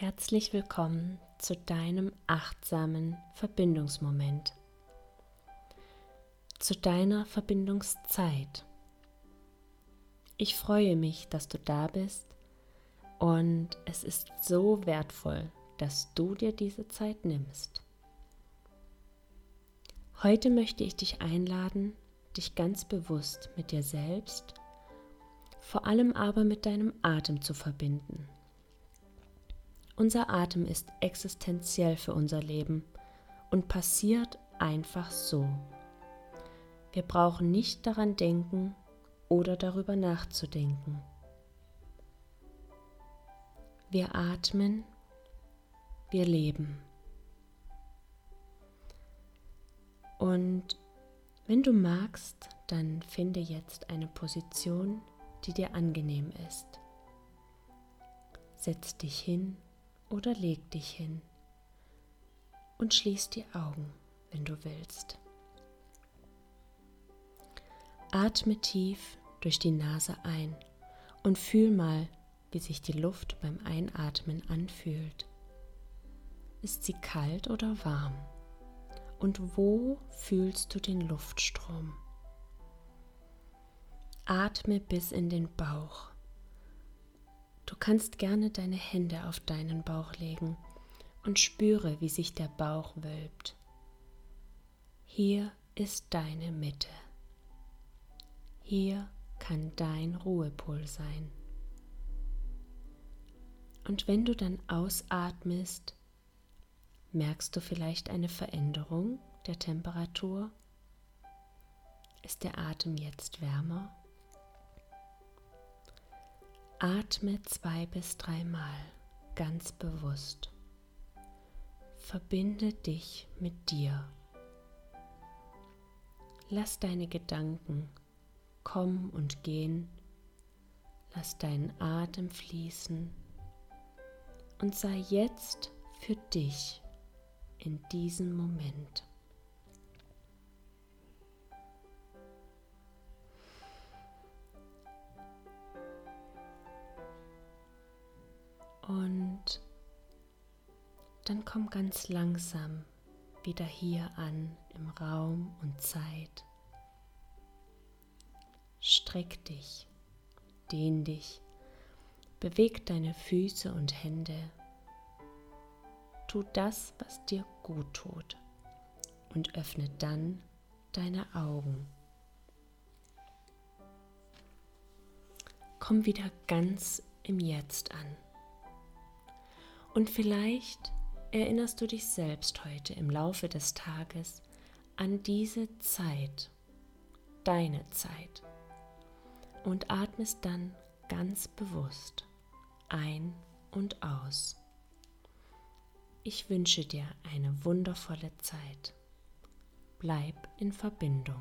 Herzlich willkommen zu deinem achtsamen Verbindungsmoment, zu deiner Verbindungszeit. Ich freue mich, dass du da bist und es ist so wertvoll, dass du dir diese Zeit nimmst. Heute möchte ich dich einladen, dich ganz bewusst mit dir selbst, vor allem aber mit deinem Atem zu verbinden. Unser Atem ist existenziell für unser Leben und passiert einfach so. Wir brauchen nicht daran denken oder darüber nachzudenken. Wir atmen, wir leben. Und wenn du magst, dann finde jetzt eine Position, die dir angenehm ist. Setz dich hin oder leg dich hin und schließ die Augen, wenn du willst. Atme tief durch die Nase ein und fühl mal, wie sich die Luft beim Einatmen anfühlt. Ist sie kalt oder warm? Und wo fühlst du den Luftstrom? Atme bis in den Bauch. Du kannst gerne deine Hände auf deinen Bauch legen und spüre, wie sich der Bauch wölbt. Hier ist deine Mitte. Hier kann dein Ruhepol sein. Und wenn du dann ausatmest, merkst du vielleicht eine Veränderung der Temperatur? Ist der Atem jetzt wärmer? Atme zwei bis dreimal ganz bewusst. Verbinde dich mit dir. Lass deine Gedanken kommen und gehen. Lass deinen Atem fließen und sei jetzt für dich in diesem Moment. Dann komm ganz langsam wieder hier an im Raum und Zeit. Streck dich, dehn dich, beweg deine Füße und Hände. Tu das, was dir gut tut und öffne dann deine Augen. Komm wieder ganz im Jetzt an. Und vielleicht erinnerst du dich selbst heute im Laufe des Tages an diese Zeit, deine Zeit, und atmest dann ganz bewusst ein und aus. Ich wünsche dir eine wundervolle Zeit. Bleib in Verbindung.